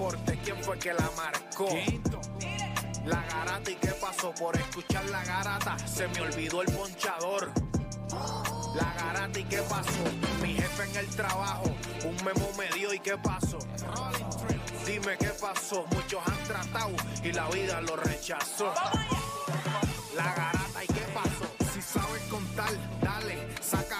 deporte, ¿quién fue que la marcó? La garata y qué pasó por escuchar la garata, se me olvidó el ponchador. La garata y qué pasó, mi jefe en el trabajo, un memo me dio y qué pasó. Dime qué pasó, muchos han tratado y la vida lo rechazó. La garata y qué pasó, si sabes contar,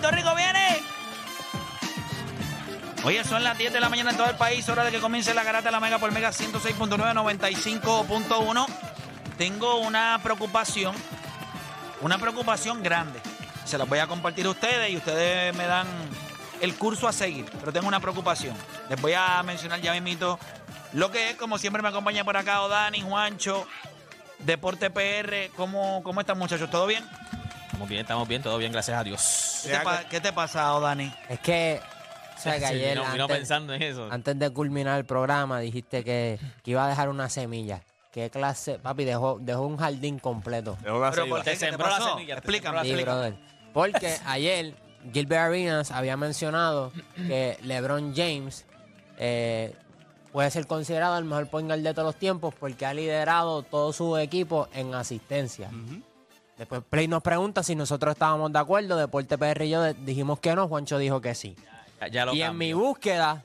¡Puerto Rico viene! Oye, son las 10 de la mañana en todo el país, hora de que comience la garata de la Mega por Mega 106.9, 95.1. Tengo una preocupación, una preocupación grande. Se las voy a compartir a ustedes y ustedes me dan el curso a seguir, pero tengo una preocupación. Les voy a mencionar ya mismito lo que es, como siempre me acompaña por acá Odani, Juancho, Deporte PR. ¿Cómo, cómo están muchachos? ¿Todo bien? Estamos bien, estamos bien, todo bien, gracias a Dios. ¿Qué te, pa- qué te pasa, Odani? Es que, o sea, que Sí, ayer, vino- vino antes, pensando en eso. antes de culminar el programa, dijiste que, que iba a dejar una semilla. ¿Qué clase? Papi, dejó, dejó un jardín completo. Pero ¿por qué? Te ¿Qué te sembró la pasó? semilla, te Explícame, Sí, explícame. brother. Porque ayer Gilbert Arenas había mencionado que LeBron James eh, puede ser considerado el mejor point guard de todos los tiempos porque ha liderado todo su equipo en asistencia. Después Play nos pregunta si nosotros estábamos de acuerdo. Deporte PR y yo dijimos que no. Juancho dijo que sí. Ya, ya lo Y en mi búsqueda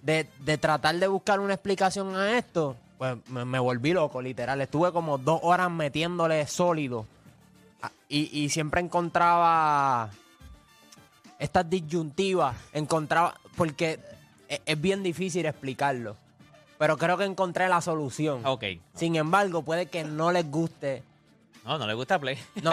de, de tratar de buscar una explicación a esto, pues me, me volví loco, literal. Estuve como dos horas metiéndole sólido. Ah, Y, y siempre encontraba estas disyuntivas. Encontraba. Porque es, es bien difícil explicarlo. Pero creo que encontré la solución. Ok. Sin embargo, puede que no les guste. No, no le gusta Play. No,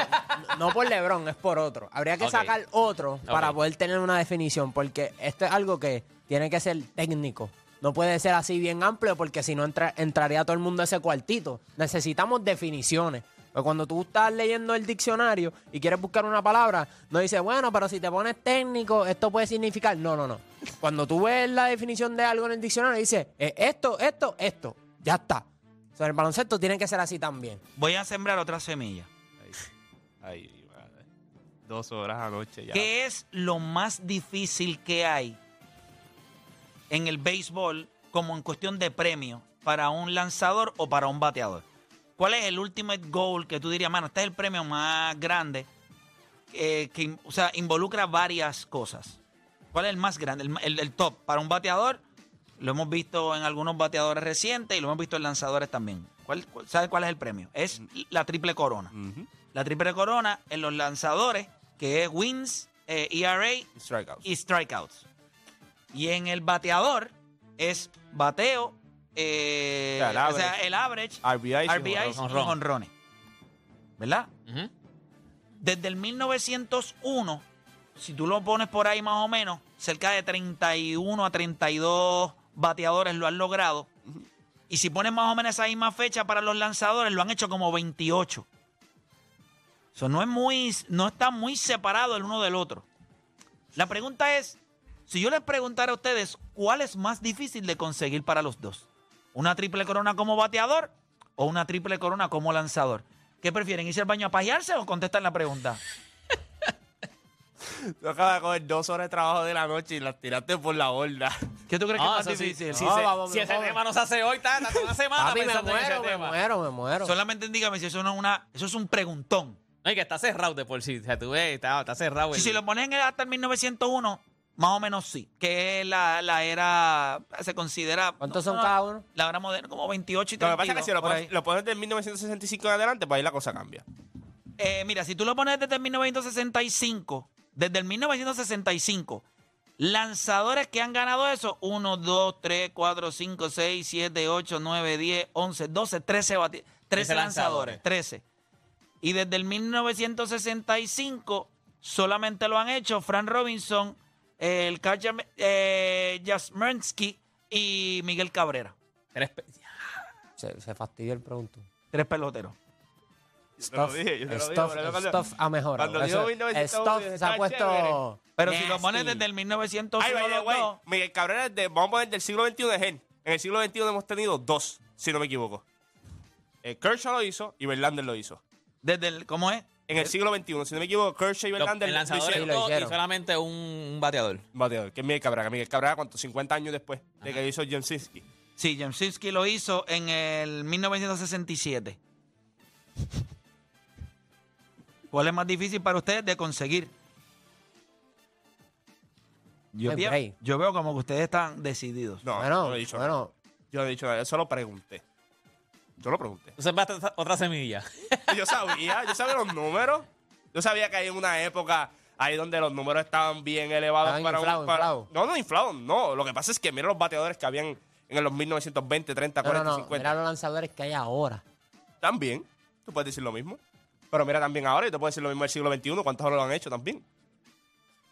no por LeBron, es por otro. Habría que sacar otro para poder tener una definición, porque esto es algo que tiene que ser técnico. No puede ser así bien amplio, porque si no entra- entraría todo el mundo a ese cuartito. Necesitamos definiciones. Pues cuando tú estás leyendo el diccionario y quieres buscar una palabra, no dices, bueno, pero si te pones técnico, esto puede significar. No, no, no. Cuando tú ves la definición de algo en el diccionario, dice eh, esto, esto, esto. Ya está. O sea, el baloncesto tiene que ser así también. Voy a sembrar otra semilla. Ay, madre. Dos horas anoche ya. ¿Qué es lo más difícil que hay en el béisbol como en cuestión de premio para un lanzador o para un bateador? ¿Cuál es el ultimate goal que tú dirías, mano, este es el premio más grande eh, que o sea, involucra varias cosas? ¿Cuál es el más grande, el, el- el top? Para un bateador, lo hemos visto en algunos bateadores recientes y lo hemos visto en lanzadores también. ¿Cuál, cuál- ¿Sabes cuál es el premio? Es la triple corona. La triple corona en los lanzadores, que es wins, eh, ERA Strikeouts. y strikeouts. Y en el bateador es bateo, eh, O sea, el o sea, average. el average, RBIs y RBIs y jonrón. jonrones. ¿Verdad? Ujú. Desde el 1901, si tú lo pones por ahí más o menos, cerca de 31 a 32 bateadores lo han logrado. Y si pones más o menos esa misma fecha para los lanzadores, lo han hecho como 28. Eso no es muy, no está muy separado el uno del otro. La pregunta es, si yo les preguntara a ustedes, ¿cuál es más difícil de conseguir para los dos? ¿Una triple corona como bateador o una triple corona como lanzador? ¿Qué prefieren, irse al baño a pajearse o contestar la pregunta? Tú acabas de coger dos horas de trabajo de la noche y las tiraste por la borda. ¿Qué tú crees que es más eso sí, difícil? Si, No, se- vamos, si ese tema no se hace hoy, está, una semana Papi, me pensando en ese muero, me tema. muero, me muero. Solamente dígame si eso no es una, eso es un preguntón. No, y que está cerrado de por sí. O sea, tú ves, está, está cerrado. Si, el- si lo ponen hasta el 1901, más o menos sí. Que es la, la era, se considera... ¿Cuántos no, son no, cada uno? La era moderna, como 28 y Lo 32. que pasa es que si lo por pones, lo pones del 1965 en adelante, pues ahí la cosa cambia. Eh, mira, si tú lo pones desde el 1965, desde el 1965, lanzadores que han ganado eso, 1, 2, 3, 4, 5, 6, 7, 8, 9, 10, 11, 12, 13, bati- 13 13 lanzadores, lanzadores. 13. Y desde el 1965 solamente lo han hecho Frank Robinson, el catcher eh, Jasmensky y Miguel Cabrera. Tres Se, se fastidió el pregunto. Tres peloteros. Stuff, stuff ha mejorado. cuando digo Eso- 1900, stuff se ha puesto. chévere. Pero si lo pones desde el 1900 Ay, Miguel Cabrera es de, vamos a poner del siglo XXI de él. En el siglo XXI hemos tenido dos, si no me equivoco. Eh, Kershaw lo hizo y Verlander lo hizo. desde el, ¿cómo es? En el siglo XXI, si no me equivoco, Kershaw y Lo- Verlander el lo lanzador hicieron. Sí, lo dos y hicieron. solamente un, un bateador. Bateador, que es Miguel Cabrera. Miguel Cabrera, ¿cuánto? 50 años después de que hizo Jamsinski. Sí, Jamsinski lo hizo en el 1967. ¿Cuál es más difícil para ustedes de conseguir? Yo, veo, yo veo como que ustedes están decididos. No, bueno, yo no he dicho bueno, nada. Yo no he dicho nada, yo solo pregunté. Yo lo pregunté. Entonces va a otra semilla. Yo sabía, yo sabía los números. Yo sabía que hay una época ahí donde los números estaban bien elevados Estaban para inflados, un. para- inflados. No, no, inflados, no. Lo que pasa es que mira los bateadores que habían en los 1920, 30, no, no, 40, no. 50. Mira los lanzadores que hay ahora. También. Tú puedes decir lo mismo. Pero mira también ahora, y te puedo decir lo mismo del siglo XXI, cuántos lo han hecho también.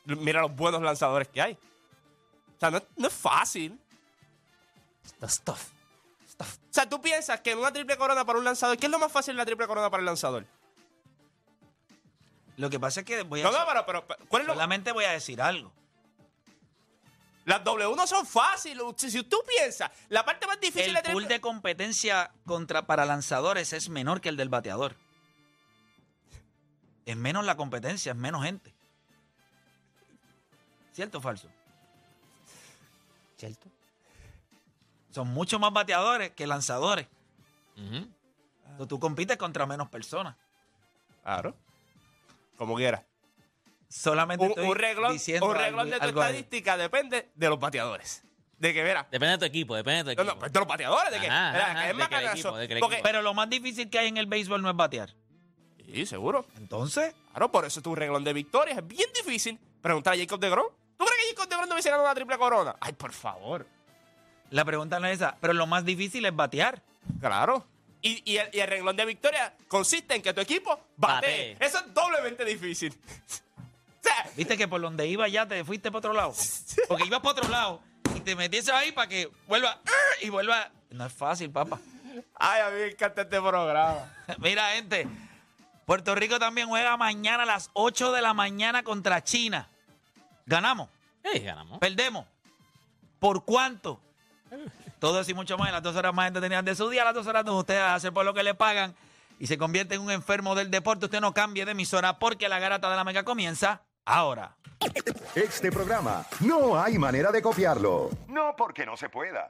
Mira los buenos lanzadores que hay. O sea, no, es- no es fácil. Stuff. O sea, tú piensas que en una triple corona para un lanzador, ¿qué es lo más fácil en la triple corona para el lanzador? Lo que pasa es que voy a No, no, pero, pero, pero, ¿cuál es lo solamente voy a decir algo. Las W no son fáciles. Si, tú piensas, la parte más difícil El de triple- pool de competencia contra, para lanzadores es menor que el del bateador. Es menos la competencia, es menos gente. ¿Cierto o falso? ¿Cierto? Son mucho más bateadores que lanzadores. Ujú. Entonces, tú compites contra menos personas. Claro. Como quiera. Solamente Un, estoy un reglón, diciendo un reglón algo- de tu algo estadística depende de los bateadores. De que, mira. Depende de tu equipo, depende de tu equipo. no, de los bateadores. De que, Ajá, mira, ajá, que es de más que el cagazo, equipo, de que el porque- equipo. Pero lo más difícil que hay en el béisbol no es batear. Sí, seguro. Entonces, Claro, por eso tu reglón de victorias es bien difícil. Preguntar a Jacob de Grom. ¿Tú crees que Jacob de Grom no hubiese ganado una triple corona? Ay, por favor. la pregunta no es esa. Pero lo más difícil es batear. Claro. Y, y el, y el renglón de victoria consiste en que tu equipo bate. Eso es doblemente difícil. o sea, Viste que por donde iba ya te fuiste para otro lado. Porque ibas para otro lado y te metieses ahí para que vuelva y vuelva. No es fácil, papá. ay, a mí me encanta este programa. Mira, gente. Puerto Rico también juega mañana a las 8 de la mañana contra China. ¿Ganamos? Sí, ganamos. ¿Perdemos? ¿Por cuánto? Todo eso y mucho más en las dos horas más entretenidas de su día, las dos horas donde usted hace por lo que le pagan y se convierte en un enfermo del deporte. Usted no cambie de emisora porque la garata de la mega comienza ahora. Este programa no hay manera de copiarlo. No porque no se pueda,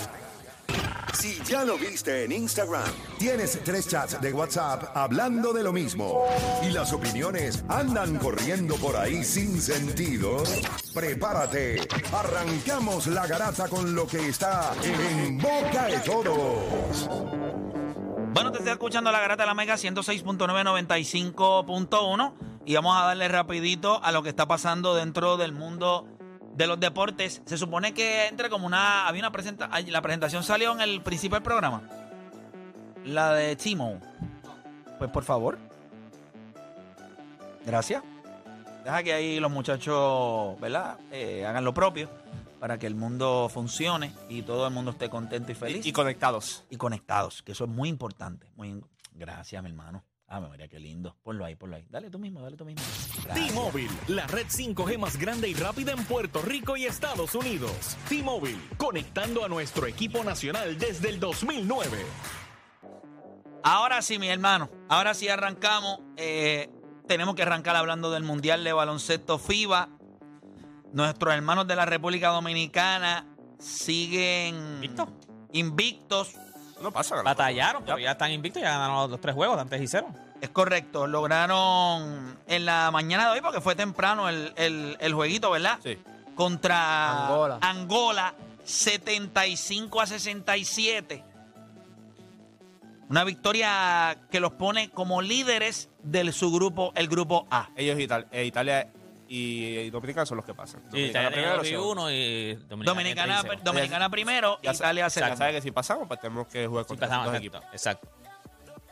Si ya lo viste en Instagram, tienes tres chats de WhatsApp hablando de lo mismo y las opiniones andan corriendo por ahí sin sentido, prepárate. Arrancamos la garata con lo que está en boca de todos. Bueno, te estoy escuchando la garata de la Mega 106.995.1 y vamos a darle rapidito a lo que está pasando dentro del mundo de los deportes. Se supone que entre como una... Había una presentación... La presentación salió en el principio del programa. La de Timo. Pues por favor. Gracias. Deja que ahí los muchachos, ¿verdad? Eh, hagan lo propio para que el mundo funcione y todo el mundo esté contento y feliz. Y, y conectados. y conectados, que eso es muy importante. Muy, gracias, mi hermano. Ah, María, qué lindo. Ponlo ahí, ponlo ahí. Dale tú mismo, dale tú mismo. T-Mobile, la red 5G más grande y rápida en Puerto Rico y Estados Unidos. T-Mobile, conectando a nuestro equipo nacional desde el 2009. Ahora sí, mi hermano. Ahora sí arrancamos. Eh, tenemos que arrancar hablando del Mundial de Baloncesto FIBA. Nuestros hermanos de la República Dominicana siguen ¿Invictos? No pasa nada. Batallaron, pero ya están invictos, ya ganaron los, los tres juegos, antes y cero. Es correcto. Lograron en la mañana de hoy, porque fue temprano el, el- el jueguito, ¿verdad? Sí. Contra Angola. Angola, 75 a 67. Una victoria que los pone como líderes del subgrupo, el grupo A. Ellos Ital- eh, Italia y, y Dominicana son los que pasan. Sí, Dominicana Italia primero, y segundo. uno y Dominicana. Dominicana, primero, Ya Italia Ya segundo. sabe que si pasamos, pues tenemos que jugar Sí, contra pasamos, dos exacto, equipos. exacto.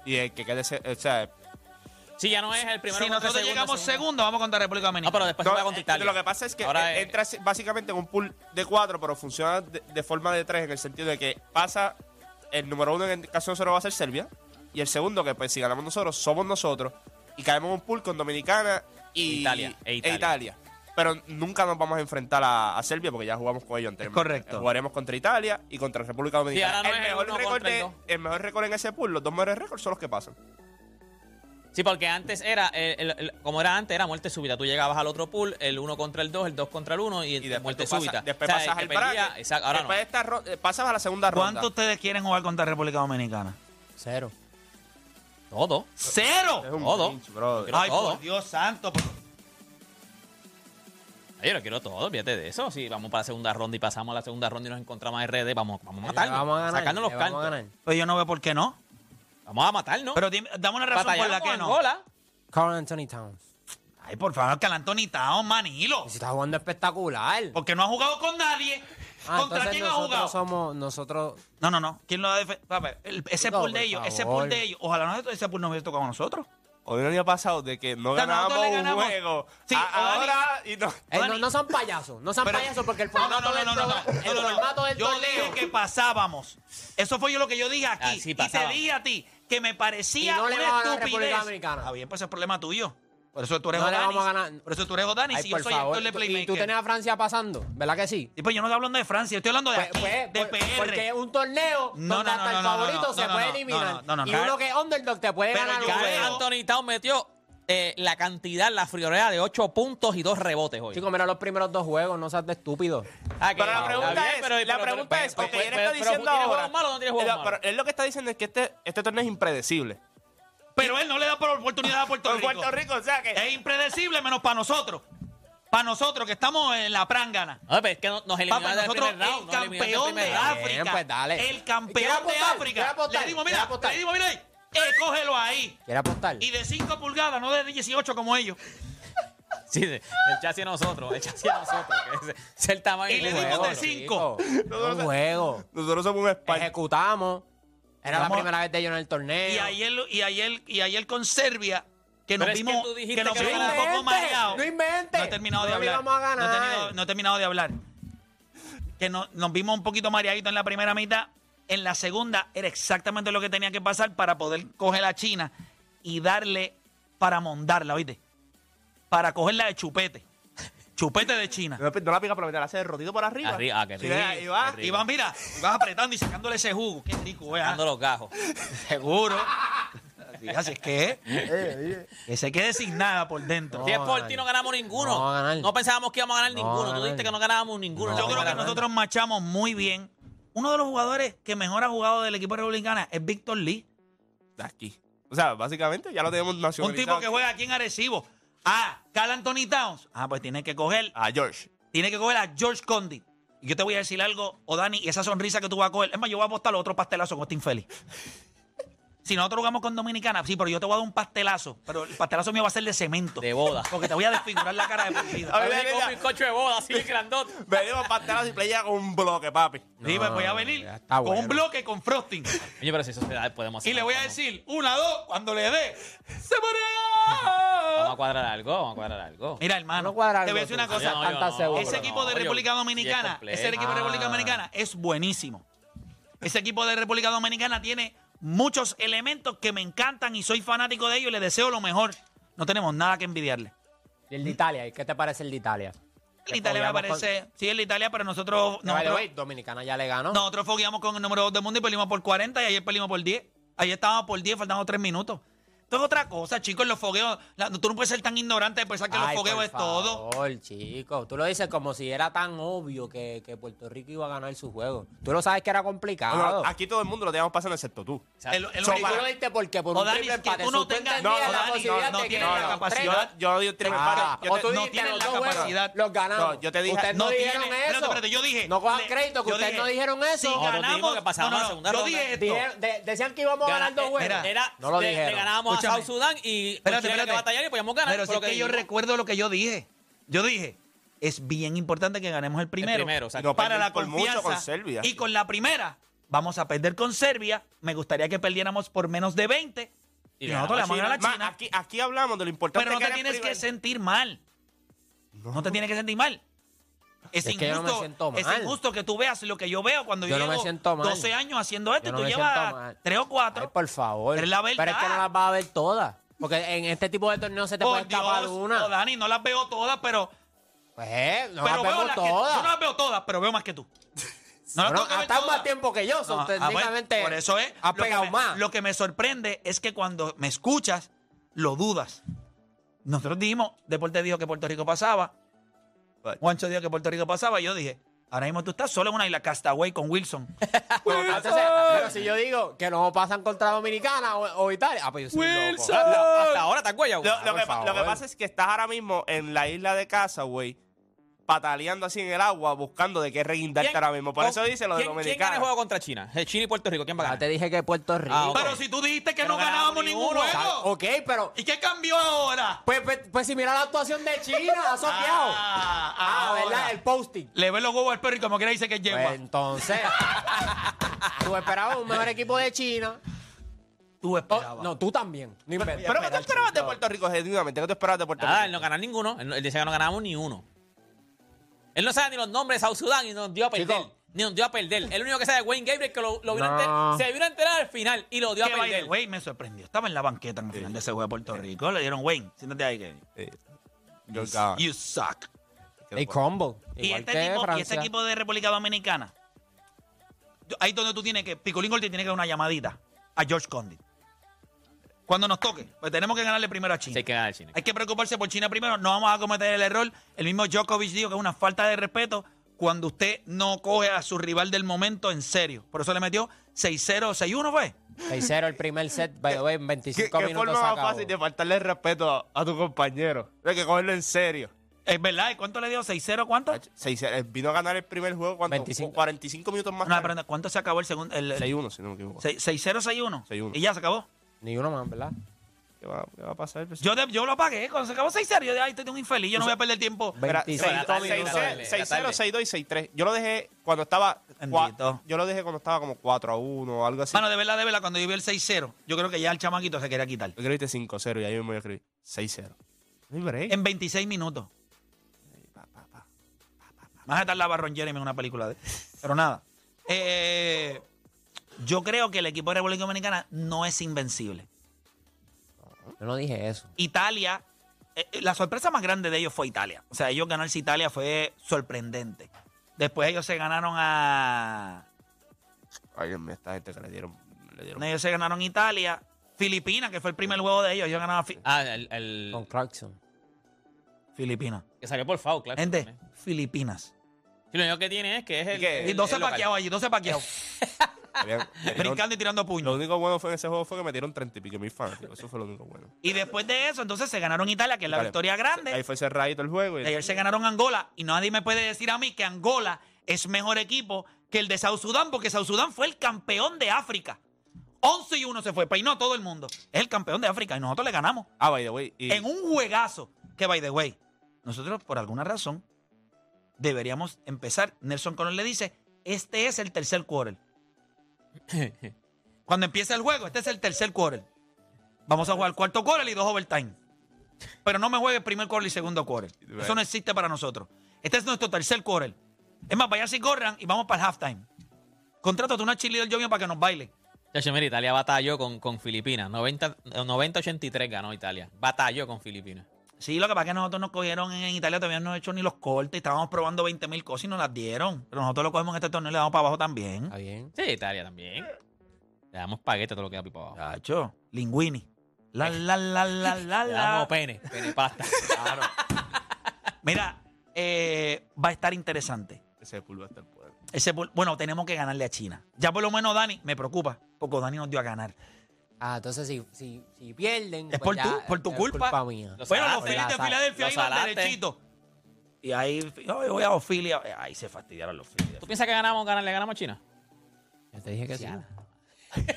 Y el que quede, se- o sea, Sí, ya no es el primero Si contra nosotros segundo, llegamos segundo, vamos contra República No, Dominicana. pero después no, juega contra eh, Italia. lo que pasa es que Ahora eh, es- entras básicamente en un pool de cuatro, pero funciona de, de forma de tres en el sentido de que pasa el número uno en el caso de nosotros va a ser Serbia y el segundo que pues si ganamos nosotros somos nosotros y caemos en un pool con Dominicana y Italia, e Italia. Pero nunca nos vamos a enfrentar a, a Serbia porque ya jugamos con ellos anteriormente. correcto. Jugaremos contra Italia y contra República Dominicana. no el, mejor récord contra el de- dos. el mejor récord en ese pool, los dos mejores récords son los que pasan. Sí, porque antes era, el- el- el- como era antes, era muerte súbita. Tú llegabas al otro pool, el 1 contra el 2, el 2 contra el 1 y, Y después muerte tú pasas- súbita. después O sea, pasas al bracket. exacto, ahora después no. de esta ro- eh, pasas a la segunda ronda. ¿Cuánto ustedes quieren jugar contra República Dominicana? Cero. Todo. ¡Cero! Es un Todo. pinch, Ay, todo. por Dios santo. por- Yo lo quiero todo, fíjate de eso. Si vamos para la segunda ronda y pasamos a la segunda ronda y nos encontramos a RD, vamos, vamos a matarnos. Vamos a ganar. sacarnos los le vamos a cantos. ganar. Pues yo no veo por qué no. Vamos a matarnos. Pero dime- dame una razón por la que no. Angola. Carl Anthony Towns. Ay, por favor, Cal Anthony Towns, Manilo. Si está jugando espectacular. Porque no ha jugado con nadie. Ah, ¿Contra entonces quién ha nosotros jugado? somos, nosotros, No, no, no. ¿Quién lo ha defendido? Ese No, pool de ellos, ese pool de ellos. Ojalá no ese pool no hubiera tocado a nosotros. Hoy el año pasado de que no O sea, nosotros ganábamos un ganamos. juego. Sí, A- ahora y no. Eh, no, no son payasos, no son Pero- payasos porque el No, formato no, no, del no, no, no, programa- no, no, no. formato del Yo torneo dije que pasábamos. Eso fue yo lo que yo dije aquí. Ah, sí, y te pasábamos. dije a ti que me parecía Y no le una vamos a ganar a estupidez. República Dominicana. Ah, bien, pues ese es problema tuyo. Por eso tú eres No le Odanis. vamos a ganar. Por eso tú eres Odanis Ay, y yo por soy favor. actor de Tú- Playmaker. Y tú tenés a Francia pasando, ¿verdad que sí? Y pues yo no estoy hablando de Francia, estoy hablando de Pues, aquí, pues, de PR. Porque un torneo No, donde no, hasta no, el favorito no, se no, puede no, eliminar. no, no, no, y uno que es underdog te puede Pero ganar yo. Anthony Town metió eh, la cantidad, la friolera de 8 puntos y 2 rebotes hoy. Chicos, mira los primeros dos juegos, no seas de estúpido. Ah, Pero la está pregunta bien, es, pero- la pero- pregunta pero- es, pero- ok, él está pero diciendo ¿tiene ahora. juegos malos o no tiene juegos Él- malos? pero él lo que está diciendo es que este, este torneo es impredecible. Pero él no le da por oportunidad a Puerto Rico. Puerto Rico, o sea que. Es impredecible menos para nosotros. Para nosotros que estamos en la prángana. No, pero es que no- nos eliminaron del nosotros primer round. el nos eliminaron del campeón primer de round. África. Bien, pues dale. El ¿Quiere campeón de apostar? ¿Quiere África. Le dimos, ¿Quiere mira, le dimos, mira ahí. Eh, cógelo ahí. ¿Quieres apostar? Y de 5 pulgadas, no de 18 como ellos. Sí, el chasis de nosotros, el chasis de nosotros. que es, es el tamaño Y le dimos de cinco. chico. Un juego. Nosotros somos un spike. Ejecutamos. Era Vamos- la primera vez de ellos en el torneo. Y ayer, y ayer, y ayer con Serbia, que nos que vimos, tú dijiste que nos que vimos no un poco mareados. no inventes. No he terminado de No hablar. íbamos a ganar. No, he terminado, no he terminado de hablar. Que no- nos vimos un poquito mareaditos en la primera mitad. En la segunda era exactamente lo que tenía que pasar para poder coger a China y darle para mondarla, ¿oíste? Para cogerla de chupete. Chupete de China. No, no la pica por meter, hace el rotito por arriba. Arriba, ah, qué Sí, rico. ahí va. qué rico. Y van, mira, y vas apretando y sacándole ese jugo. Qué rico, ¿eh? Dando los gajos. Seguro. Así, así es que que se quede sin nada por dentro. Si es por ti, no ganamos ninguno. No ganar. Pensábamos que íbamos a ganar No ninguno. Tú dijiste que no ganábamos ninguno. No, Yo No creo que nosotros machamos muy bien. Uno de los jugadores que mejor ha jugado del equipo republicana es Víctor Lee. De aquí. O sea, básicamente ya lo tenemos Un nacionalizado. tipo que juega aquí en Arecibo. Ah, Carl Anthony Towns. Ah, pues tiene que coger, A George. tiene que coger a George Condit. Y yo te voy a decir algo, o Dani, y esa sonrisa que tú vas a coger. Es más, yo voy a apostar los otro pastelazo con este infeliz. Si nosotros jugamos con Dominicana, sí, pero yo te voy a dar un pastelazo. Pero el pastelazo mío va a ser de cemento. De boda. Porque te voy a desfigurar la cara de por vida. A ver, Venir con mi coche de boda así grandote. Venimos pastelazo y playa con un bloque, papi. Sí, pues voy a venir con bueno. un bloque con frosting. Oye, pero si eso se da, podemos hacer Y le voy a decir, una, dos, cuando le dé, ¡se Vamos a cuadrar algo, vamos a cuadrar algo. Mira, hermano, te voy a decir una cosa. Ese equipo de República sí es Dominicana, ese equipo de República. Dominicana es buenísimo. Ese equipo de República Dominicana tiene muchos elementos que me encantan y soy fanático de ellos y les deseo lo mejor. No tenemos nada que envidiarle. ¿Y el de Italia? ¿Y qué te parece el de Italia? El Italia me parece, sí, el de Italia, pero nosotros. No, nosotros, way, Dominicana ya le ganó. nosotros fogueamos con el número 2 del mundo y perdimos por 40 y ayer perdimos por 10. Ayer estábamos por 10, faltando 3 minutos. Esto es otra cosa, chicos, los fogueos. la- tú no puedes ser tan ignorante de pensar que Ay, los fogueos por es todo. favor, chico. Tú lo dices como si era tan obvio que, que Puerto Rico iba a ganar su juego. Tú lo sabes que era complicado. Bueno, aquí todo el mundo lo teníamos pasando excepto tú. El- el So, único- tú lo diste porque por O un Dani, triple empate. tú no tengas- no, la Dani, posibilidad no, no de que tienes la no, capacidad. Yo, yo di un triple empate. Yo o tú no los la juegos, capacidad. Los ganamos. No, yo te dije- Ustedes no, no dijeron eso. espérate, espérate, yo dije- No cojan crédito, que ustedes no dijeron eso. Si ganamos, no, no, yo dije decían que íbamos a ganar dos juegos. mira, Era, No lo dijeron. ganábamos. A South Sudán y Espérate, espérate. que batallar y podíamos ganar. Pero si lo es que yo recuerdo lo que yo dije. Yo dije, es bien importante que ganemos el primero. primero, exacto. No para la por mucho confianza. con Serbia. Y con la primera, vamos a perder con Serbia. Me gustaría que perdiéramos por menos de 20. Y, Y le nosotros le vamos a ganar a Ma, China. aquí, aquí hablamos de lo importante Pero no que te tienes primer- que sentir mal. No, te tienes que sentir mal. Es, Es que yo no me injusto, siento es mal. injusto que tú veas lo que yo veo cuando yo, Yo no me llevo mal. 12 años haciendo esto Yo y tú me llevas siento mal. 3 o 4. Ay, por favor. Pero es la Pero es que no las vas a ver todas. Porque en este tipo de torneos se te puede escapar Dios, una. no, Dani, no las veo todas, pero, Pues, no pero las veo que, todas. yo no las veo todas, pero veo más que tú. No Bueno, hasta más tiempo que yo. so, No, ah, pues, técnicamente por eso es. Ha lo que pegado me- más. Lo que me sorprende es que cuando me escuchas, lo dudas. Nosotros dijimos, Deporte dijo que Puerto Rico pasaba. Juancho dijo que Puerto Rico pasaba. Y yo dije, ahora mismo tú estás solo en una isla Castaway con Wilson. Entonces, pero si yo digo que no pasan contra Dominicana o, o Italia, ah, pues yo soy loco. Wilson. Hasta ahora están guayado. Lo, lo por que, pa- lo que favor. pasa es que estás ahora mismo en la isla de casa, güey, pataleando así en el agua, buscando de qué reguindarte ahora mismo. Por eso dice lo de ¿quién, ¿Quién gana el Dominicana. juego contra China? Eh, China y Puerto Rico. ¿Quién va a Ya ganar? te dije que Puerto Rico. Ah. Pero si tú dijiste que Que no, no ganábamos ningún ninguno. juego. Ok, pero. ¿Y qué cambió ahora? Pues, pues, pues si mira la actuación de China, ha sopeado. Ah, Ah. ¿verdad? El posting. Le ve los huevos al perro y como quiera dice que yegua. Pues entonces. tú esperabas un mejor equipo de China. tú Oh, esperabas. no, tú también. No. Pero ¿qué te esperabas de Puerto Rico, genuinamente? ¿Qué te esperabas de Puerto Nada, él Rico? no gana ninguno. Él, no- él decía que no ganábamos ni uno. Él no sabe ni los nombres de South Sudán y nos dio a perder. Chico. Ni nos dio a perder. El único que sabe es Wayne Gabriel que lo, lo vino a No. enter- se vino a enterar al final y lo dio a perder. way, me sorprendió. Estaba en la banqueta en el final de ese juego de Puerto Rico. Le dieron Wayne. Siéntate ahí, Kevin. Sí. You suck. Y crumble. Y este, que equipo, y este equipo de República Dominicana, ahí donde tú tienes que, Picolín Gold te tiene que dar una llamadita a George Condit. Cuando nos toque, pues tenemos que ganarle primero a China. Sí, hay que ganar China. Hay que preocuparse por China primero, no vamos a cometer el error. El mismo Djokovic dijo que es una falta de respeto cuando usted no coge a su rival del momento en serio. Por eso le metió 6-0, 6-1 fue. 6-0 el primer set, by the way, en ¿Qué, 25 qué minutos forma se más fácil de faltarle el respeto a, a tu compañero? Hay que cogerlo en serio. Es verdad, ¿y cuánto le dio? ¿6-0 cuánto? Seis- eh, vino a ganar el primer juego cuando 25. 45 minutos más No, tarde. pero ¿cuánto se acabó el segundo? El, el- 6-1, si no me equivoco. 6-0, 6-1. 6-1. Y ya se acabó. Ni uno más, ¿verdad? ¿Qué va, qué va a pasar? Pues, Yo, de- yo lo pagué. Cuando se acabó 6-0, yo dije, ay, estoy un infeliz, yo no voy a perder tiempo. Mira, 25 la tarde, minutos. la tarde. 6-0, 6-2 y 6-3. Yo lo dejé cuando estaba. Bendito. cua- Yo lo dejé cuando estaba como 4 a 1 o algo así. Mano, de verdad, de verdad, cuando yo vi el 6-0, yo creo que ya el chamaquito se quería quitar. Yo escribiste 5-0 y ahí me voy a escribir 6-0. No hay break. En 26 minutos. Más a tardaba Ron Jeremy en una película de. Pero nada. Eh, yo creo que el equipo de República Dominicana no es invencible. Yo no dije eso. Italia, eh, eh, la sorpresa más grande de ellos fue Italia. O sea, ellos ganarse Italia fue sorprendente. Después ellos se ganaron a. Ay, Dios mío, esta gente que le dieron. Le dieron Ellos se ganaron Italia. Filipinas, que fue el primer juego de ellos. Ellos ganaron a Fi- Ah, el, el- Con Clarkson. Filipinas. que salió por foul, claro. Gente, Filipinas. Y lo único que tiene es que es el. Y 12 el local. paqueados allí, 12 paqueados. Brincando y tirando Lo puños. único bueno fue en ese juego fue que metieron 30 y pico mil fanáticos. Eso fue lo único bueno. Y después de eso, entonces se ganaron Italia, que es la Italia. victoria grande. Ahí fue cerradito el juego. Y, Ayer se ganaron Angola y nadie me puede decir a mí que Angola es mejor equipo que el de South Sudán, porque South Sudán fue el campeón de África. 11 y 1 se fue, peinó a todo el mundo. Es el campeón de África y nosotros le ganamos. Ah, by the way. y- En un juegazo que, by the way, nosotros por alguna razón deberíamos empezar. Nelson Connor le dice, este es el tercer quarter. Cuando empieza el juego, este es el tercer quarter. Vamos a jugar cuarto quarter y dos overtime. Pero no me juegue primer quarter y segundo quarter. Eso no existe para nosotros. Este es nuestro tercer quarter. Es más, vaya si corran y vamos para el halftime. Contrátate una chili del para que nos baile. Chacho, mira, Italia batalló con, con Filipinas. 90 eh, 90-83 ganó Italia. Batalló con Filipinas. Sí, lo que pasa es que nosotros nos cogieron en Italia, todavía no hemos hecho ni los cortes, estábamos probando 20 mil cosas y nos las dieron. Pero nosotros lo cogemos en este torneo y le damos para abajo también. Está bien. Sí, Italia también. Le damos paquete a todo lo que da para abajo. Chacho, linguini. La, la, la, la, la, Le la. damos pene, pene pasta. Mira, eh, va a estar interesante. Ese pool va a estar poder. Ese, pol- bueno, tenemos que ganarle a China. Ya por lo menos Dani, me preocupa, porque Dani nos dio a ganar. Ah, entonces si, si, si pierden. Es pues por ya tu- por tu es culpa. mía. Los bueno, los. Phillies de la- Filadelfia los iban salaste. Y ahí, yo voy a Ofilia. Ahí se fastidiaron los Phillies. ¿Tú piensas que ganamos, ganar, le ganamos a China? Ya te dije que sí.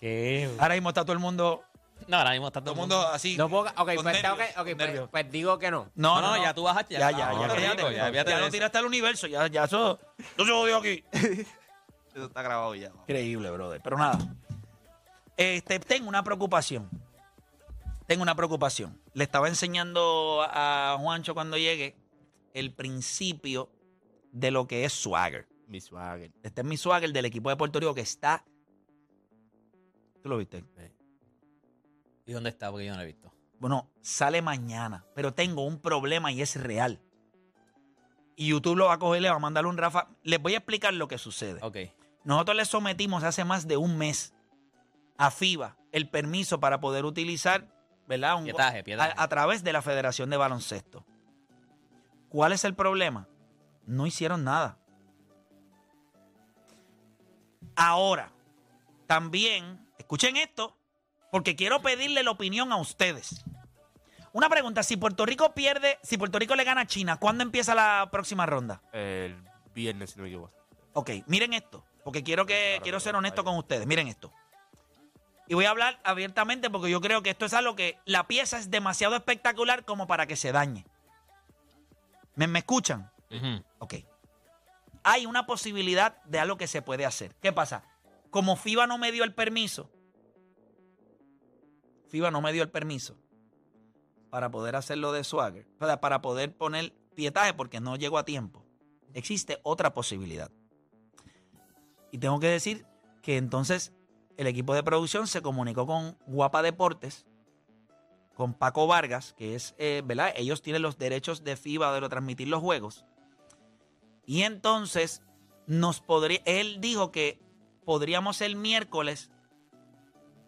¿Qué? Ahora mismo está todo el mundo, No, ahora mismo está todo el mundo así. No puedo, ok, con pues, nervios, que- ok, con pues- nervios. pues digo que no. No, No, no, no, ya tú bajaste. Ya, ya, no, ya, no, ya, ya de lo eso. tiraste al universo, ya, ya eso, eso se jodió aquí. Eso está grabado ya. Increíble, brother. Pero nada. Este, tengo una preocupación. Tengo una preocupación. Le estaba enseñando a Juancho cuando llegue el principio de lo que es swagger. Mi swagger. Este es mi swagger del equipo de Puerto Rico que está. ¿Tú lo viste? ¿Y dónde está? Porque yo no lo he visto. Bueno, sale mañana, pero tengo un problema y es real. Y YouTube lo va a coger, le va a mandar un Rafa. Les voy a explicar lo que sucede. Ok. Nosotros le sometimos hace más de un mes a FIBA el permiso para poder utilizar, ¿verdad? Un- Pietaje, pietaje. A, a través de la Federación de Baloncesto. ¿Cuál es el problema? No hicieron nada. Ahora, también, escuchen esto, porque quiero pedirle la opinión a ustedes. Una pregunta, si Puerto Rico pierde, si Puerto Rico le gana a China, ¿cuándo empieza la próxima ronda? El viernes, si no me equivoco. Ok, miren esto, porque quiero que Claro, quiero ser honesto con ustedes. Miren esto. Y voy a hablar abiertamente porque yo creo que esto es algo que la pieza es demasiado espectacular como para que se dañe. ¿Me, me escuchan? Ujú. Ok. Hay una posibilidad de algo que se puede hacer. ¿Qué pasa? Como FIBA no me dio el permiso, FIBA no me dio el permiso para poder hacerlo de Swagger, para, para poder poner pietaje porque no llegó a tiempo. Existe otra posibilidad. Y tengo que decir que entonces el equipo de producción se comunicó con Guapa Deportes, con Paco Vargas, que es, eh, ¿verdad? Ellos tienen los derechos de FIBA de retransmitir los juegos. Y entonces nos podría, él dijo que podríamos el miércoles,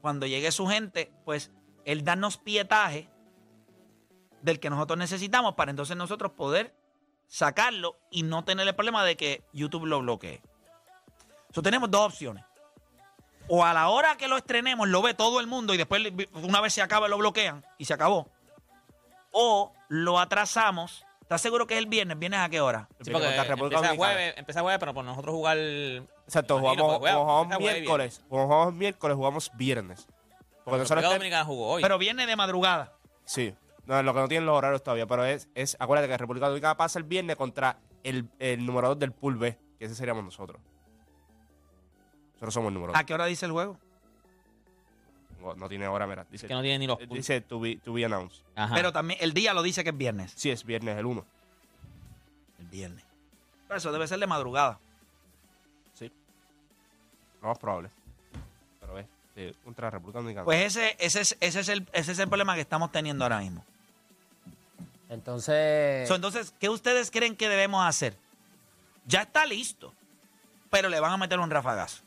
cuando llegue su gente, pues él darnos pietaje del que nosotros necesitamos para entonces nosotros poder sacarlo y no tener el problema de que YouTube lo bloquee. So, tenemos dos opciones. O a la hora que lo estrenemos lo ve todo el mundo y después una vez se acaba lo bloquean y se acabó. O lo atrasamos. ¿Estás seguro que es el viernes? ¿Viernes a qué hora? Sí, porque República empieza jueves, empieza jueves, pero por nosotros jugar. Exacto, jugamos, jugamos jueves y miércoles. Como jugamos miércoles, jugamos viernes. Porque nosotros República ten- Dominicana jugó hoy. Pero viene de madrugada. Sí. No, lo que no tienen los horarios todavía, pero es, es acuérdate que República Dominicana pasa el viernes contra el, el número 2 del pool B, que ese seríamos nosotros. Nosotros somos el número 2. ¿A qué hora dice el juego? No, no tiene hora, mira. Dice, que no tiene ni los eh, pools. dice to be, to be announced. Ajá. Pero también el día lo dice que es viernes. Sí, es viernes el 1. El viernes. Pero eso debe ser de madrugada. Lo más probable. Pero es de contra República Dominicana. Pues ese, ese, es, ese, es el, ese es el problema que estamos teniendo ahora mismo. Entonces. So, entonces, ¿qué ustedes creen que debemos hacer? Ya está listo, pero le van a meter un rafagazo.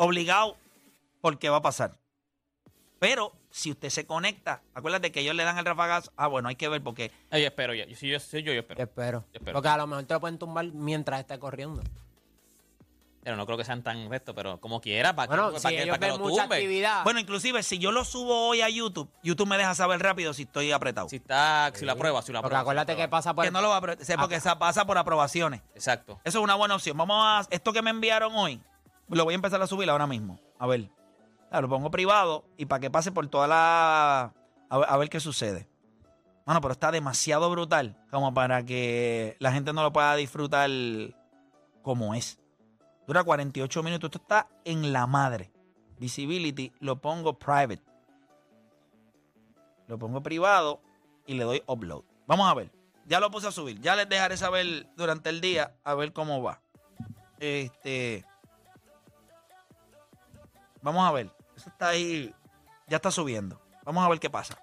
Obligado, porque va a pasar. Pero si usted se conecta, acuérdate que ellos le dan el rafagazo. Ah, bueno, hay que ver porque yo espero ya. Yo- Si yo soy yo, yo espero. Yo espero. Yo espero. Porque a lo mejor te lo pueden tumbar mientras esté corriendo. Pero no creo que sean tan rectos, pero como quiera, para Bueno, que, si para que, ellos para que ven lo mucha actividad. Bueno, inclusive si yo lo subo hoy a YouTube, YouTube me deja saber rápido si estoy apretado. Si está, si la prueba, si la porque prueba. acuérdate si la que pasa por. que no lo va a porque pasa por aprobaciones. Exacto. Eso es una buena opción. Vamos a esto que me enviaron hoy. Lo voy a empezar a subir ahora mismo. A ver. Lo pongo privado y para que pase por toda la... A ver, a ver qué sucede. Bueno, pero está demasiado brutal como para que la gente no lo pueda disfrutar como es. Dura 48 minutos. Esto está en la madre. Visibility lo pongo private. Lo pongo privado y le doy upload. Vamos a ver. Ya lo puse a subir. Ya les dejaré saber durante el día a ver cómo va. Este. Vamos a ver. Eso está ahí. Ya está subiendo. Vamos a ver qué pasa.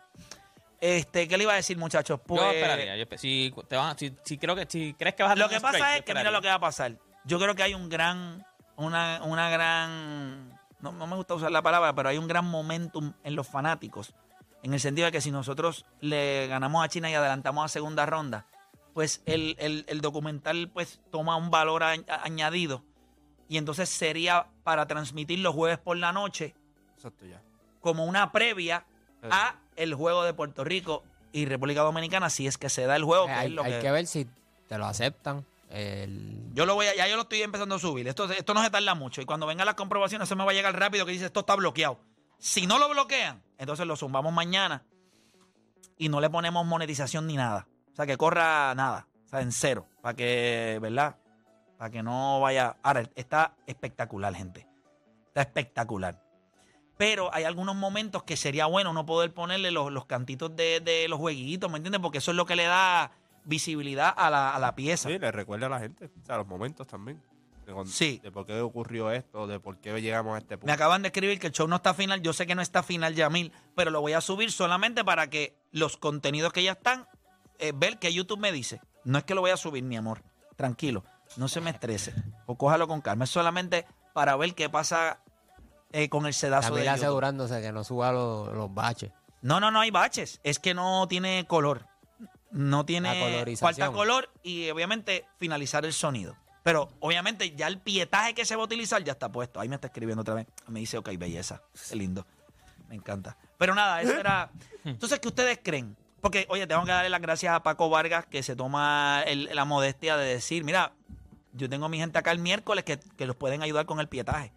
Este, ¿qué le iba a decir, muchachos? Pues, yo esperaría. yo si, te van, si, si creo que, si crees que vas a lo que pasa strike, es que mira lo que va a pasar. Yo creo que hay un gran, una, una gran, no, no me gusta usar la palabra, pero hay un gran momentum en los fanáticos. En el sentido de que si nosotros le ganamos a China y adelantamos a segunda ronda, pues el, el- el documental pues toma un valor a- a- añadido. Y entonces sería para transmitir los jueves por la noche Exacto, ya. como una previa a el juego de Puerto Rico y República Dominicana, si es que se da el juego. que hay, es lo hay que- que ver si te lo aceptan. El- Yo lo voy a, ya yo lo estoy empezando a subir. Esto, esto no se tarda mucho. Y cuando vengan las comprobaciones, eso me va a llegar rápido que dice esto está bloqueado. Si no lo bloquean, entonces lo zumbamos mañana y no le ponemos monetización ni nada. O sea, que corra nada. O sea, en cero. Para que, ¿verdad? Para que no vaya. Ahora, está espectacular, gente. Está espectacular. Pero hay algunos momentos que sería bueno no poder ponerle los, los cantitos de, de los jueguitos, ¿me entiendes? Porque eso es lo que le da visibilidad a la, a la pieza. Sí, le recuerda a la gente. O sea, los momentos también. De, Sí. de por qué ocurrió esto, de por qué llegamos a este punto. Me acaban de escribir que el show no está final. Yo sé que no está final, Yamil, pero lo voy a subir solamente para que los contenidos que ya están, eh, ver qué YouTube me dice. No es que lo voy a subir, mi amor. Tranquilo, no se me estrese. O cójalo con calma. Es solamente para ver qué pasa eh, con el sedazo de Camila YouTube. asegurándose que no suba los, los baches. No, no, no hay baches. Es que no tiene color. No tiene. Falta color y obviamente finalizar el sonido. Pero obviamente ya el pietaje que se va a utilizar ya está puesto. Ahí me está escribiendo otra vez. Me dice, ok, belleza. Qué lindo. Me encanta. Pero nada, eso era. Entonces, ¿qué ustedes creen? Porque, oye, tengo que darle las gracias a Paco Vargas que se toma el- la modestia de decir, mira, yo tengo a mi gente acá el miércoles que, que los pueden ayudar con el pietaje.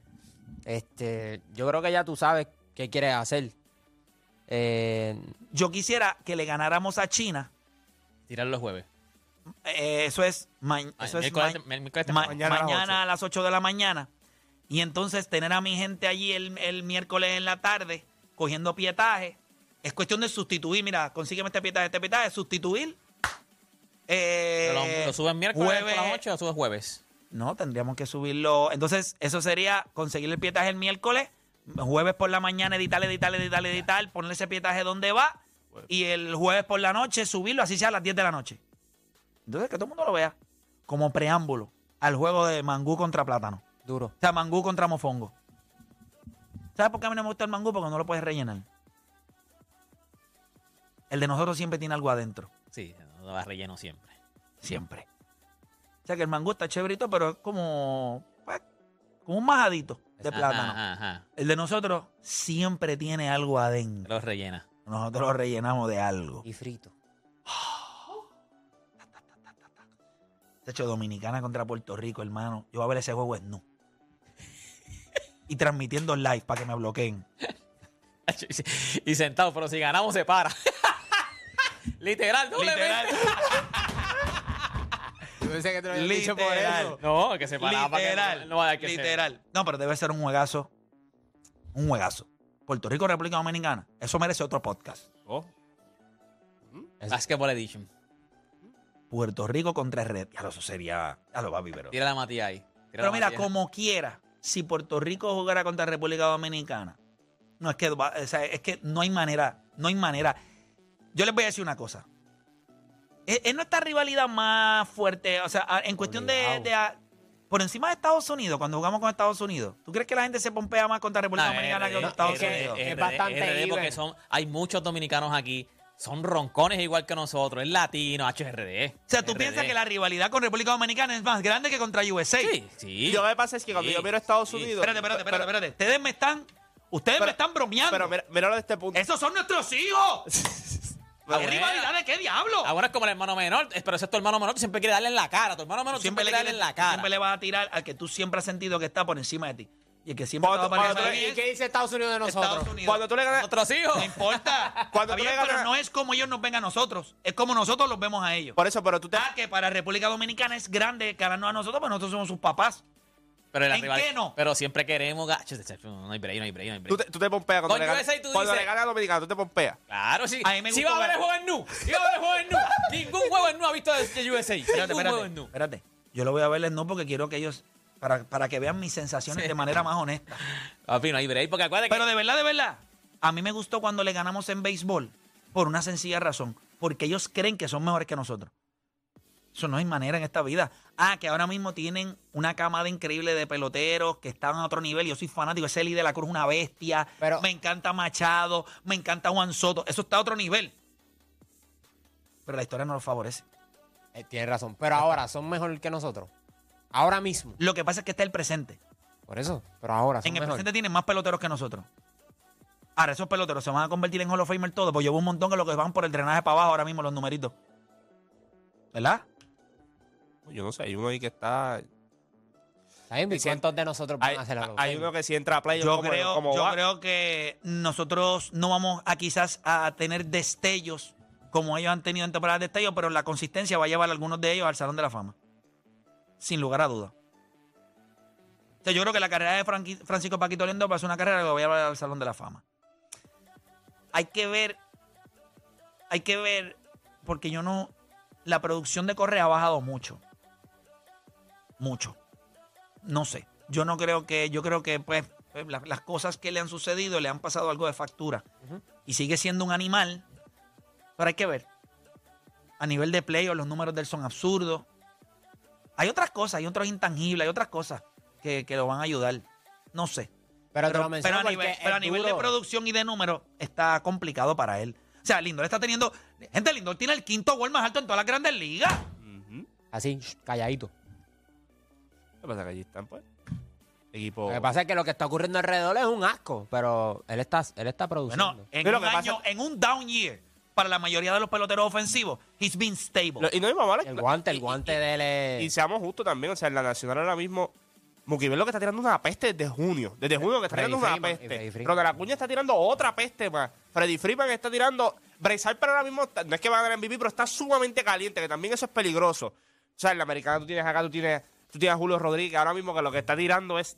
Este, yo creo que ya tú sabes qué quieres hacer. Eh, Yo quisiera que le ganáramos a China. Tirar los jueves. Eh, eso es, ma- Ah, eso es ma- ma- mañana, Mañana a las a las 8 de la mañana. Y entonces tener a mi gente allí el, el miércoles en la tarde cogiendo pietaje. Es cuestión de sustituir. Mira, consígueme este pietaje, este pietaje, sustituir. Eh, Pero lo, lo suben miércoles por la jueves- noche o lo subes jueves. No, tendríamos que subirlo. Entonces, eso sería conseguir el pietaje el miércoles, jueves por la mañana, editar, editar, editar, editar, ponerle ese pietaje donde va. Y el jueves por la noche subirlo, así sea a las 10 de la noche. Entonces, que todo el mundo lo vea como preámbulo al juego de mangú contra plátano. duro. O sea, mangú contra mofongo. ¿Sabes por qué a mí no me gusta el mangú? Porque no lo puedes rellenar. El de nosotros siempre tiene algo adentro. Sí, no va relleno siempre. Siempre. O sea que el mangú está chéverito, pero es como, pues, como un majadito de Ajá, plátano. Ajá, ajá. El de nosotros siempre tiene algo adentro. Los rellena. Nosotros lo rellenamos de algo. Y frito. De hecho, Dominicana contra Puerto Rico, hermano. Yo voy a ver ese juego en no. Y transmitiendo en live para que me bloqueen. y sentado, pero si ganamos se para. Literal, no Literal. Yo pensé que te lo había Literal. dicho por eso. No, que se paraba para que Literal. no, no vaya a que se- literal. No, pero debe ser un juegazo. Un juegazo. Puerto Rico, República Dominicana. Eso merece otro podcast. Oh, Basketball Edition. Puerto Rico contra Red. Ya lo eso sería. Ya lo va a pero. Tira la Matías ahí. Tira Pero la mira, Matías. como quiera, si Puerto Rico jugara contra República Dominicana, no es que, va- o sea, es que no hay manera, no hay manera. Yo les voy a decir una cosa. Es, es nuestra rivalidad más fuerte, o sea, en cuestión de, Obligado. de a- por encima de Estados Unidos, cuando jugamos con Estados Unidos. ¿Tú crees que la gente se pompea más contra República No, Dominicana RD, que con Estados RD, Unidos? es bastante RD, porque even. son, hay muchos dominicanos aquí. Son roncones igual que nosotros. Es latino, HRD. o sea, tú piensas que la rivalidad con República Dominicana es más grande que contra USA. Sí, sí. Y lo que pasa es que cuando Sí, yo miro a Estados sí. Unidos. Espérate, espérate, pero- espérate, espérate. Ustedes me están, ustedes me Pero- están bromeando. Pero mira, míralo de este punto. ¡Esos son nuestros hijos! ¿Qué rivalidad de qué diablo? Ahora es como el hermano menor, pero ese es tu hermano menor, tú siempre quiere darle en la cara. Tu hermano menor siempre, quiere le, darle en la cara. siempre le vas a tirar al que tú siempre has sentido que está por encima de ti. Y el que siempre Cuando- por cuando ¿Y qué dice Estados Unidos de nosotros? Estados Unidos. Cuando tú le ganas. Otros hijos. No importa. Cuando tú le bien, pero ganas- no es como ellos nos ven a nosotros. Es como nosotros los vemos a ellos. Por eso, pero tú te. Ah, que para República Dominicana es grande ganarnos a nosotros, pero nosotros somos sus papás. Pero la ¿En rival- qué no? Pero siempre queremos. No hay break, no hay break, no hay break. Tú te, tú te pompeas cuando Con le ganas. USA tú Cuando dices- le ganas a Dominicana, tú te pompeas. Claro, sí. A mí me Sí gustó va a haber ver- juego en Nu. Sí va a haber juego en Nu. Ningún juego en Nu ha visto de USA. Espérate, Ningún juego espérate. en Nu. Espérate. Yo lo voy a verles no porque quiero que ellos. Para, para que vean mis sensaciones Sí. de manera más honesta. Papi, no hay break, porque acuérdate Pero que... de verdad, de verdad. A mí me gustó cuando le ganamos en béisbol. Por una sencilla razón. Porque ellos creen que son mejores que nosotros. Eso no hay manera en esta vida. Ah, que ahora mismo tienen una camada increíble de peloteros que están a otro nivel. Yo soy fanático. Ese Lee de la Cruz es una bestia. Pero- me encanta Machado. Me encanta Juan Soto. Eso está a otro nivel. Pero la historia no lo favorece. Eh, tienes razón. Pero ahora son mejor que nosotros. Ahora mismo. Lo que pasa es que está el presente. Por eso. Pero ahora son En el mejor. presente tienen más peloteros que nosotros. Ahora, esos peloteros se van a convertir en Hall of Famer todos, pues llevo un montón que lo que van por el drenaje para abajo ahora mismo los numeritos. ¿Verdad? Yo no sé, hay uno ahí que está. Está bien, ¿y ¿Cuántos de nosotros van Hay, a hacer algo? hay uno que si entra a play Yo, como, creo, como yo va. creo que nosotros no vamos a quizás a tener destellos como ellos han tenido en temporadas de destellos, pero la consistencia va a llevar a algunos de ellos al Salón de la Fama. Sin lugar a duda. O sea, yo creo que la carrera de Franqui- Francisco Paquito Lindo va a ser una carrera que lo va a llevar al Salón de la Fama. Hay que ver, hay que ver, porque yo no, la producción de Correa ha bajado mucho. Mucho. No sé. Yo no creo que, yo creo que pues pues, la- las cosas que le han sucedido le han pasado algo de factura. Y sigue siendo un animal, pero hay que ver. A nivel de play, los números de él son absurdos. Hay otras cosas, hay otros intangibles, hay otras cosas que, que lo van a ayudar. No sé. Pero, te Pero, lo menciono pero a nivel, pero a nivel de producción y de números está complicado para él. O sea, Lindor está teniendo. Gente, Lindor tiene el quinto gol más alto en todas las grandes ligas. Así, shh, calladito. ¿Qué pasa que allí están, pues? Equipo. Lo que pasa es que lo que está ocurriendo alrededor es un asco, pero él está, él está produciendo. Bueno, en Pero un lo que pasa- año, en un down year, para la mayoría de los peloteros ofensivos, he's been stable. Lo- y no es mamá. el guante, el guante de él es... Y seamos justos también, o sea, en la Nacional ahora mismo, Mookie Betts lo que está tirando una peste desde junio. Desde junio que está Freddy tirando una Freeman, y peste. Freddy Freeman. Pero de la cuña está tirando otra peste más. Freddy Freeman está tirando. Bryce Harper ahora mismo, está- no es que va a ganar MVP, pero está sumamente caliente, que también eso es peligroso. O sea, en la americana tú tienes acá, tú tienes, tú tienes a Julio Rodríguez, ahora mismo que lo que está tirando es.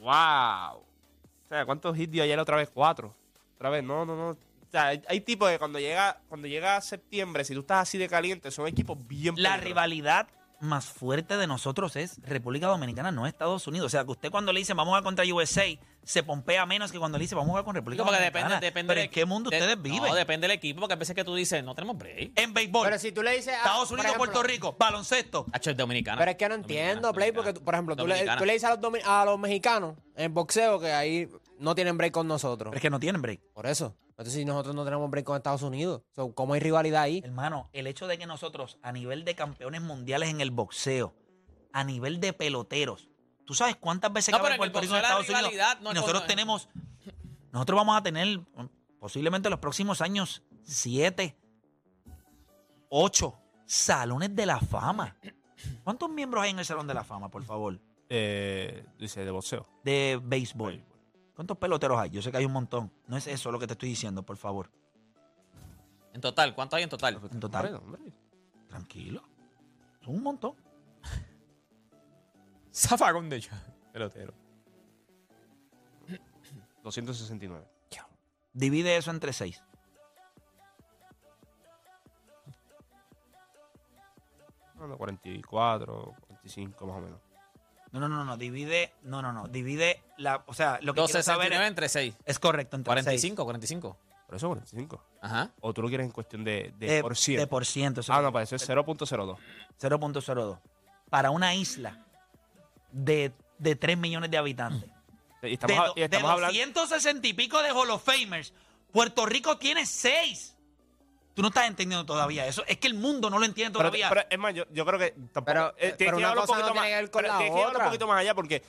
¡Wow! O sea, ¿cuántos hits dio ayer otra vez? Cuatro. Otra vez, no, no, no. O sea, hay, hay tipos que cuando llega, cuando llega septiembre, si tú estás así de caliente, son equipos bien La peligrosos. rivalidad más fuerte de nosotros es República Dominicana, no Estados Unidos. O sea, que usted cuando le dice vamos a contra USA, se pompea menos que cuando le dice vamos a jugar con República porque Dominicana. depende, depende Pero ¿en qué mundo de- ustedes viven? No, depende del equipo, porque a veces que tú dices, no tenemos break. en béisbol, Pero si tú le dices... a- Estados Unidos, ejemplo, Puerto Rico, baloncesto. Hacho es dominicana. Pero es que no entiendo, Play, porque, tú- por ejemplo, tú le, tú le dices a los, a los mexicanos en boxeo que ahí no tienen break con nosotros. Pero es que no tienen break. Por eso. Entonces, si nosotros no tenemos break con Estados Unidos, so, ¿cómo hay rivalidad ahí? Hermano, el hecho de que nosotros, a nivel de campeones mundiales en el boxeo, a nivel de peloteros, ¿tú sabes cuántas veces No, cabe Puerto Rico en Estados Unidos? no Y es nosotros tenemos, nosotros vamos a tener posiblemente en los próximos años siete, ocho salones de la fama. ¿Cuántos miembros hay en el salón de la fama, por favor? Eh, dice, de boxeo. De béisbol. ¿Cuántos peloteros hay? Yo sé que hay un montón. No es eso lo que te estoy diciendo, por favor. En total, ¿cuánto hay en total? En total. Hombre, hombre. Tranquilo. Son un montón. Zafagón de hecho. Pelotero. 269. Divide eso entre seis. Bueno, 44, 45 más o menos. No, no, no, no. Divide. No, no, no. Divide la. O sea, lo que quiero saber 269 es, entre 6. es correcto. Entre 45, 45. Por eso 45. Ajá. O tú lo quieres en cuestión de, de. De, por ciento. de por ciento. eso ah, no, para eso es 0.02. 0.02. Para una isla de, de 3 millones de habitantes. Y estamos, de a- do- y estamos de hablando. 260 y pico de Hall of Famers, Puerto Rico tiene 6. Tú no estás entendiendo todavía eso. Es que el mundo no lo entiende todavía. pero es más, yo, yo creo que tampoco. Pero- eh, tienes pero que llevarlo un no poquito más- que ver con pero la tienes que llevarlo un otra. poquito más allá porque,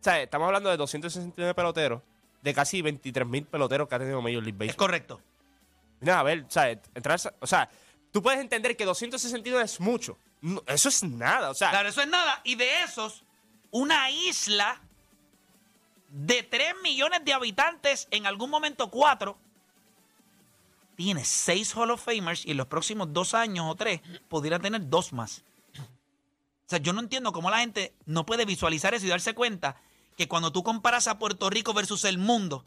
¿sabes? Estamos hablando de 269 peloteros, de casi 23 mil peloteros que ha tenido Major League es Baseball. correcto. Mira, a ver, o sea, entrar, o sea, tú puedes entender que 262 es mucho. No, eso es nada, o sea, Claro, eso es nada. Y de esos, una isla de 3 millones de habitantes, en algún momento 4, tiene 6 Hall of Famers y en los próximos dos años o tres pudiera tener dos más. O sea, yo no entiendo cómo la gente no puede visualizar eso y darse cuenta que cuando tú comparas a Puerto Rico versus el mundo,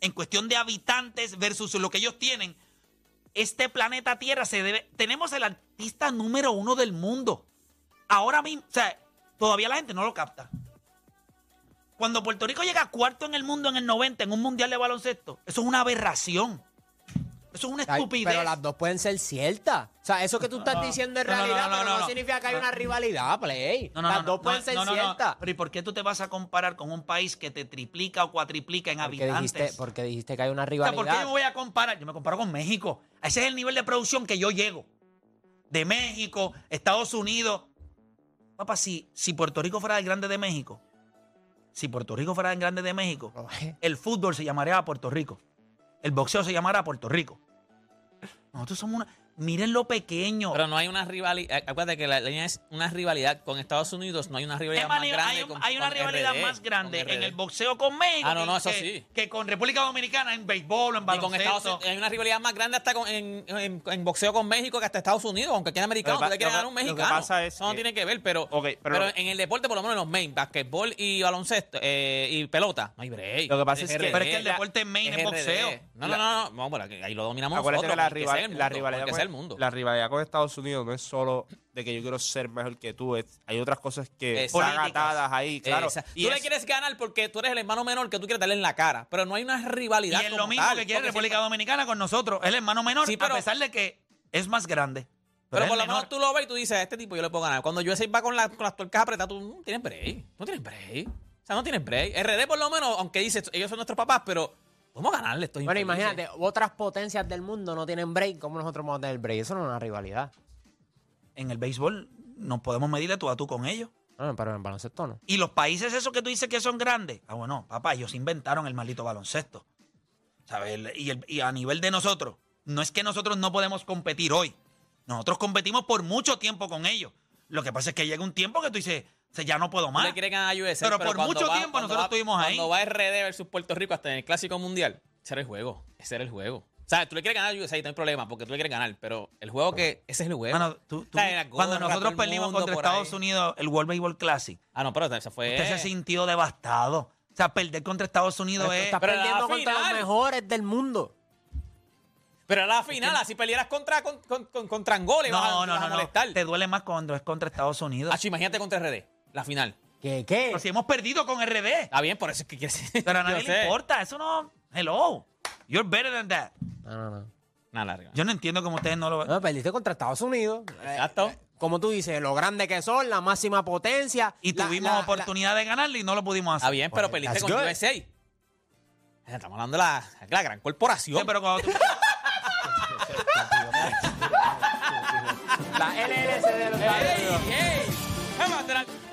en cuestión de habitantes versus lo que ellos tienen, este planeta Tierra se debe. Tenemos el artista número uno del mundo. Ahora mismo, o sea, todavía la gente no lo capta. Cuando Puerto Rico llega cuarto en el mundo en el 90 en un mundial de baloncesto, eso es una aberración. Eso es una Ay, estupidez. Pero las dos pueden ser ciertas. O sea, eso que tú estás diciendo es No, realidad, no, pero no, significa que hay una rivalidad, Play. No, no, las dos no, pueden no, ser ciertas. Pero ¿y por qué tú te vas a comparar con un país que te triplica o cuatriplica en Porque habitantes? dijiste, porque dijiste que hay una O sea, rivalidad. ¿por qué yo me voy a comparar? Yo me comparo con México. Ese es el nivel de producción que yo llego. De México, Estados Unidos. Papá, si, si Puerto Rico fuera el grande de México, si Puerto Rico fuera el grande de México, el fútbol se llamaría Puerto Rico. El boxeo se llamará Puerto Rico. Nosotros somos una. Miren lo pequeño. Pero no hay una rivalidad. Acuérdate que la línea es una rivalidad con Estados Unidos, no hay una rivalidad más grande. hay, un- con- hay una con rivalidad RD, más grande en el boxeo con México Ah, no, eso que, sí. que con República Dominicana en béisbol en Y baloncesto. con Estados Unidos, hay una rivalidad más grande hasta con- en, en- en boxeo con México que hasta Estados Unidos, aunque aquí en americano, tú le quieres ganar un lo que mexicano. pasa es Eso no que- tiene que ver, pero, pero en el deporte, por lo menos en los main, basquetbol y baloncesto eh, y pelota, no hay break. Lo que pasa es que- Pero es que el deporte main es boxeo. No, no, no, no, vamos, por aquí, ahí lo dominamos Acuérdate nosotros. que rival- la rivalidad porque con, sea el mundo. la rivalidad con Estados Unidos no es solo de que yo quiero ser mejor que tú, es- hay otras cosas que Exacto. están atadas ahí, claro. Y tú le es- quieres ganar porque tú eres el hermano menor que tú quieres darle en la cara, pero no hay una rivalidad Y es como lo mismo tal, que quiere República siempre- Dominicana con nosotros. Es el hermano menor, Sí, pero- a pesar de que es más grande. Pero, por lo menor. menos tú lo ves y tú dices, a este tipo yo le puedo ganar. Cuando USA va con, la- con las tuercas apretadas, tú no tienes break. No tienes break. O sea, no tienes break. RD por lo menos, aunque dice, ellos son nuestros papás, pero vamos a ganarle estos Bueno, infelices. imagínate, otras potencias del mundo no tienen break, ¿cómo nosotros vamos a tener break? Eso no es una rivalidad. En el béisbol nos podemos medir de tú a tú con ellos. No, pero en baloncesto no. Y los países esos que tú dices que son grandes, ah, bueno, papá, ellos inventaron el maldito baloncesto. ¿Sabes? El- Y, el- y a nivel de nosotros, no es que nosotros no podemos competir hoy. Nosotros competimos por mucho tiempo con ellos. Lo que pasa es que llega un tiempo que tú dices, "O sea, ya no puedo Tú más. le quieres ganar a USA, Pero por mucho va- tiempo nosotros va- estuvimos ahí. Cuando va RD versus Puerto Rico hasta en el Clásico Mundial, ese era el juego. Ese era el juego. O sea, tú le quieres ganar a USA, no hay problema, porque tú le quieres ganar, pero el juego que... Ese es el juego. Mano, tú- tú- O sea, la cuando nosotros perdimos contra Estados ahí. Unidos el World Baseball Classic, Ah, no, pero se fue... usted se sintió devastado. O sea, perder contra Estados Unidos Pero es... estás pero perdiendo contra los mejores del mundo. Pero era la final, así perdieras contra, con, con, con- contra Angola y vas a- No, vas no, a no, no. Te duele más cuando es contra Estados Unidos. Hacho, imagínate contra RD, la final. ¿Qué? ¿Qué? Pero si hemos perdido con RD. Está bien, por eso es que quieres. Pero a nadie le importa. Eso no. Hello. You're better than that. No, no, no. Nada, larga. Yo no entiendo cómo ustedes no lo ven. No, perdiste contra Estados Unidos. Eh, Exacto. Como tú dices, lo grande que son, la máxima potencia. Y la- tuvimos la- oportunidad de ganarle y no lo pudimos hacer. Está bien, pero Pues, perdiste that's con good. USA. Estamos hablando de la, la gran corporación. Sí, pero cuando tú- La, la LLC de los Estados Unidos.